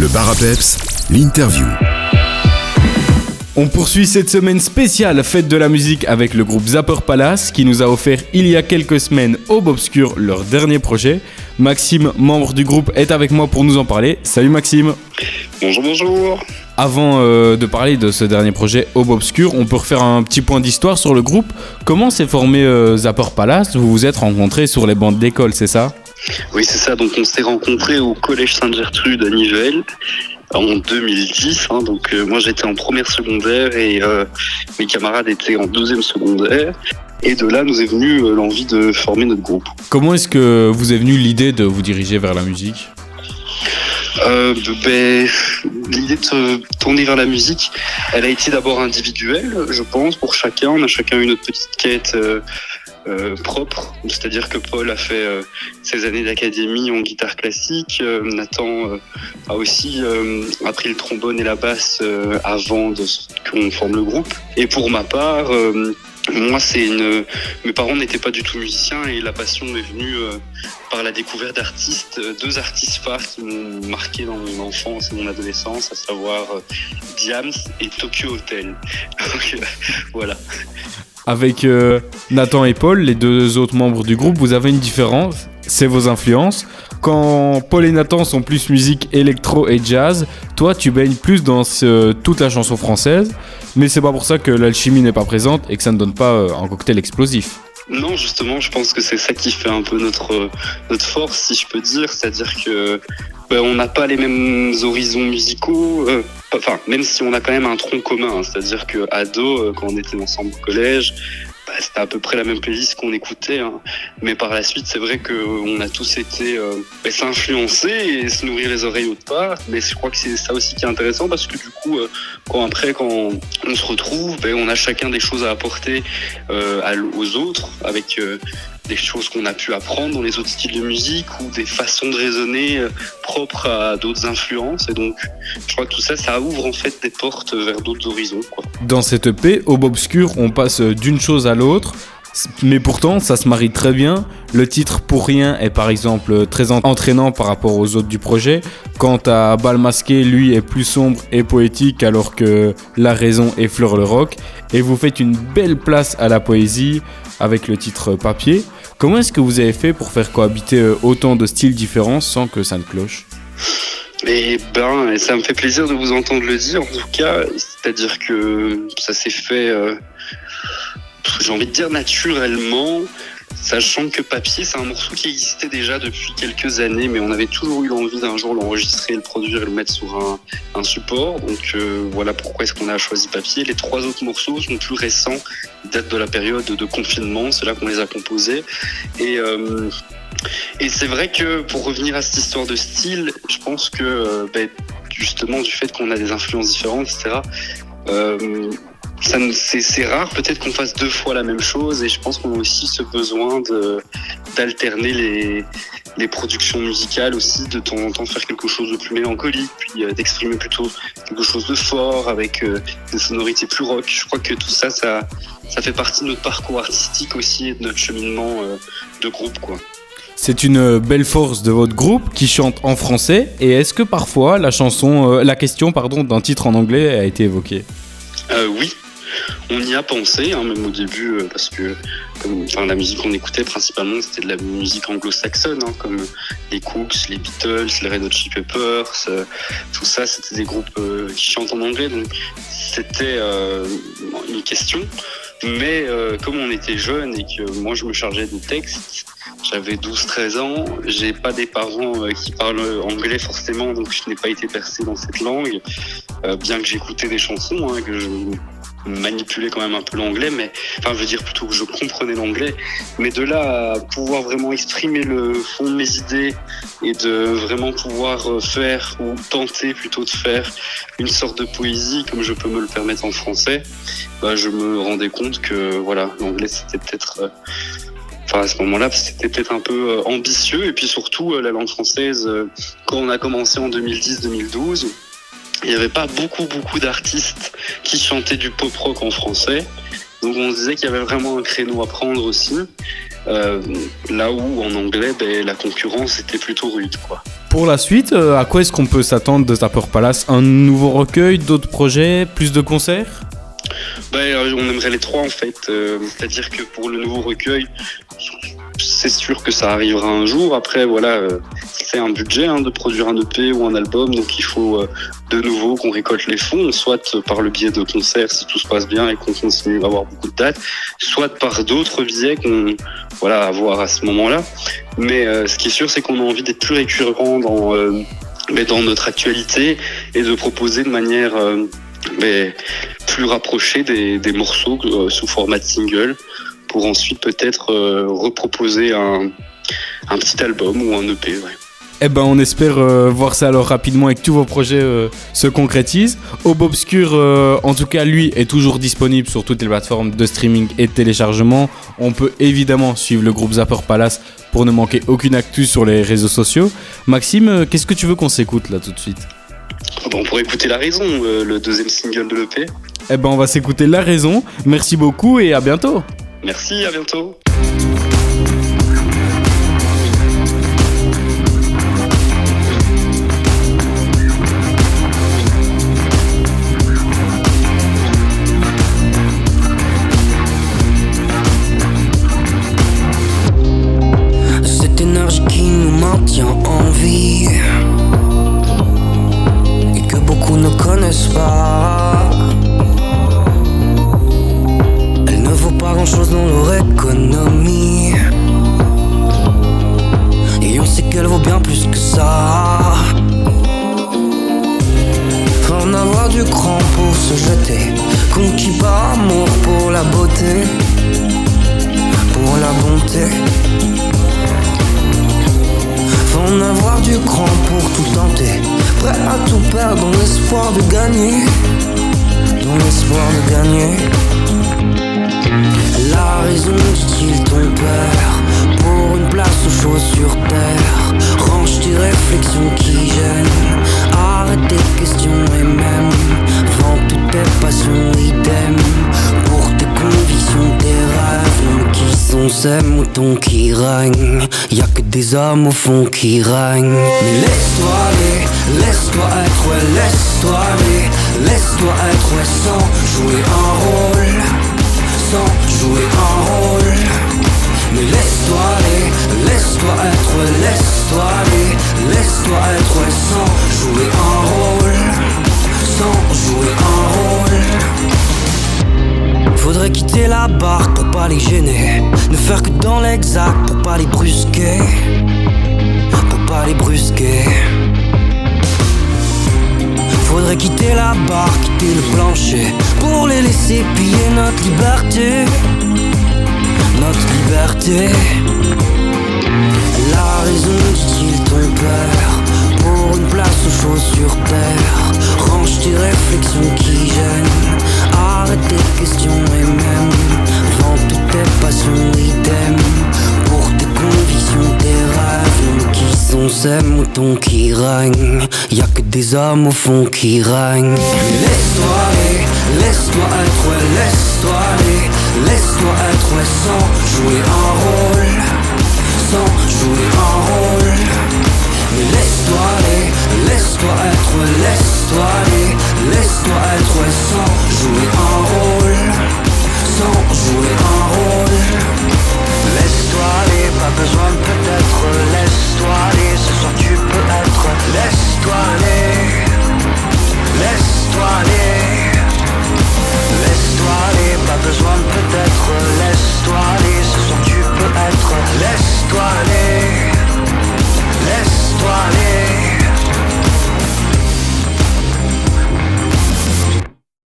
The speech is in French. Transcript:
Le bar à peps, l'interview. On poursuit cette semaine spéciale fête de la musique avec le groupe Zapper Palace qui nous a offert il y a quelques semaines au Bobscure leur dernier projet. Maxime, membre du groupe, est avec moi pour nous en parler. Salut Maxime. Bonjour, bonjour. Avant euh, de parler de ce dernier projet Aube Obscure, on peut refaire un petit point d'histoire sur le groupe. Comment s'est formé euh, Zapper Palace? Vous vous êtes rencontrés sur les bandes d'école, c'est ça? Oui, c'est ça. Donc, on s'est rencontrés au Collège Sainte-Gertrude à Nivelles en 2010. hein. donc, euh, moi, j'étais en première secondaire et euh, mes camarades étaient en deuxième secondaire. Et de là, nous est venue euh, l'envie de former notre groupe. Comment est-ce que vous est venue l'idée de vous diriger vers la musique? Euh, ben, L'idée de se tourner vers la musique, elle a été d'abord individuelle, je pense, pour chacun. On a chacun eu notre petite quête euh, euh, propre. C'est-à-dire que Paul a fait euh, ses années d'académie en guitare classique. Euh, Nathan euh, a aussi euh, appris le trombone et la basse euh, avant qu'on forme le groupe. Et pour ma part, moi, c'est une. Mes parents n'étaient pas du tout musiciens et la passion m'est venue euh, par la découverte d'artistes, euh, deux artistes phares qui m'ont marqué dans mon enfance et mon adolescence, à savoir euh, Diams et Tokyo Hotel. Donc, euh, voilà. Avec Nathan et Paul, les deux autres membres du groupe, vous avez une différence, c'est vos influences. Quand Paul et Nathan sont plus musique électro et jazz, toi tu baignes plus dans toute la chanson française, mais c'est pas pour ça que l'alchimie n'est pas présente et que ça ne donne pas euh, un cocktail explosif. Non, justement, je pense que c'est ça qui fait un peu notre euh, notre force, si je peux dire, c'est-à-dire que ben, on n'a pas les mêmes horizons musicaux. euh, enfin, même si on a quand même un tronc commun, hein, c'est-à-dire que ado, quand on était ensemble au collège, bah, c'était à peu près la même playlist qu'on écoutait. hein. Mais par la suite, c'est vrai que euh, on a tous été euh, ben, s'influencer et se nourrir les oreilles autre part. Mais je crois que c'est ça aussi qui est intéressant parce que du coup, euh, quand après, quand on se retrouve, ben, on a chacun des choses à apporter euh, aux autres avec euh, des choses qu'on a pu apprendre dans les autres styles de musique ou des façons de raisonner euh, propres à d'autres influences. Et donc, je crois que tout ça, ça ouvre en fait des portes vers d'autres horizons. Dans cette EP, au Bobscure, on passe d'une chose à l'autre, mais pourtant ça se marie très bien. Le titre Pour rien est par exemple très en- entraînant par rapport aux autres du projet. Quant à Bal Masqué, lui est plus sombre et poétique alors que La Raison effleure le rock. Et vous faites une belle place à la poésie avec le titre Papier. Comment est-ce que vous avez fait pour faire cohabiter euh, autant de styles différents sans que ça ne cloche? Et ben, ça me fait plaisir de vous entendre le dire. En tout cas, c'est-à-dire que ça s'est fait, euh, j'ai envie de dire naturellement, sachant que Papier, c'est un morceau qui existait déjà depuis quelques années, mais on avait toujours eu l'envie d'un jour l'enregistrer, le produire et le mettre sur un, un support. Donc euh, voilà pourquoi est-ce qu'on a choisi Papier. Les trois autres morceaux sont plus récents, datent de la période de confinement, c'est là qu'on les a composés. Et euh, et c'est vrai que pour revenir à cette histoire de style, je pense que euh, ben, justement du fait qu'on a des influences différentes, etc. euh, ça c'est rare peut-être qu'on fasse deux fois la même chose et je pense qu'on a aussi ce besoin de d'alterner les les productions musicales aussi de temps en temps faire quelque chose de plus mélancolique puis euh, d'exprimer plutôt quelque chose de fort avec euh, des sonorités plus rock. Je crois que tout ça ça ça fait partie de notre parcours artistique aussi et de notre cheminement euh, de groupe quoi. C'est une belle force de votre groupe qui chante en français. Et est-ce que parfois la chanson, euh, la question pardon d'un titre en anglais a été évoquée? Euh, oui, on y a pensé, hein, même au début, euh, parce que la musique qu'on écoutait principalement, c'était de la musique anglo-saxonne, hein, comme les Cooks, les Beatles, les Red Hot Chili Peppers, euh, tout ça, c'était des groupes euh, qui chantent en anglais, donc c'était une question. Mais comme on était jeunes et que moi je me chargeais des textes, j'avais 12-13 ans, j'ai pas des parents qui parlent anglais forcément, donc je n'ai pas été bercé dans cette langue, bien que j'écoutais des chansons, hein, que je manipulais quand même un peu l'anglais, mais enfin je veux dire plutôt que je comprenais l'anglais, mais de là à pouvoir vraiment exprimer le fond de mes idées et de vraiment pouvoir euh, faire ou tenter plutôt de faire une sorte de poésie comme je peux me le permettre en français, bah, je me rendais compte que voilà l'anglais c'était peut-être euh, Enfin, à ce moment-là, c'était peut-être un peu euh, ambitieux. Et puis surtout, la langue française, quand on a commencé en 2010-2012, il n'y avait pas beaucoup, beaucoup d'artistes qui chantaient du pop rock en français. Donc on se disait qu'il y avait vraiment un créneau à prendre aussi. Euh, là où en anglais, ben, la concurrence était plutôt rude. Quoi. Pour la suite, euh, à quoi est-ce qu'on peut s'attendre de Zapper Palace? Un nouveau recueil, d'autres projets, plus de concerts? Ben, On aimerait les trois en fait. C'est-à-dire que pour le nouveau recueil, c'est sûr que ça arrivera un jour. Après, voilà, euh, c'est un budget hein, de produire un EP ou un album, donc il faut euh, de nouveau qu'on récolte les fonds, soit par le biais de concerts si tout se passe bien et qu'on continue à avoir beaucoup de dates, soit par d'autres biais qu'on voilà à voir à ce moment-là. Mais euh, ce qui est sûr, c'est qu'on a envie d'être plus récurrent dans dans notre actualité et de proposer de manière plus rapprochée des, des morceaux sous format single pour ensuite peut-être euh, reproposer un, un, petit album ou un EP. Eh ben, on espère euh, voir ça alors rapidement et que tous vos projets euh, se concrétisent. Aube Obscur, en tout cas, lui, est toujours disponible sur toutes les plateformes de streaming et de téléchargement. On peut évidemment suivre le groupe Zapper Palace pour ne manquer aucune actu sur les réseaux sociaux. Maxime, qu'est-ce que tu veux qu'on s'écoute là tout de suite? Ah bon, On pourrait écouter La Raison, le deuxième single de l'EP. Eh ben, on va s'écouter La Raison. Merci beaucoup et à bientôt. Merci, à bientôt. Cette chose dans leur économie. Et on sait qu'elle vaut bien plus que ça. Faut en avoir du cran pour se jeter. Conquis par amour pour la beauté, pour la bonté. Faut en avoir du cran pour tout tenter. Prêt à tout perdre dans l'espoir de gagner. Dans l'espoir de gagner. La raison, dit-il ton père Pour une place aux choses sur terre? Range tes réflexions qui gênent. Arrête tes questions et même Vends toutes tes passions idem. Pour tes convictions, tes rêves qui sont ces moutons qui règnent. Y'a que des hommes au fond qui règnent. Mais laisse-toi aller, laisse-toi être, ouais, laisse-toi aller. Laisse-toi être, ouais, sans la barque pour pas les gêner. Ne faire que dans l'exact pour pas les brusquer. Pour pas les brusquer. Faudrait quitter la barre, quitter le plancher Pour les laisser piller notre liberté. Notre liberté. La raison dit-il ton père. Pour une place choses sur terre. Range tes réflexions qui gênent. Arrête tes questions et passion et t'aimes Pour tes convictions, tes rêves Qui sont ces moutons qui règnent. Y'a que des hommes au fond qui règnent. Laisse-toi aller, laisse-toi être, laisse-toi aller Laisse-toi être, sans jouer un rôle Sans jouer un rôle. Laisse-toi aller, laisse-toi être, laisse-toi aller Laisse-toi être, sans jouer un rôle sans jouer un rôle besoin peut-être Laisse-toi aller, ce soir tu peux être Laisse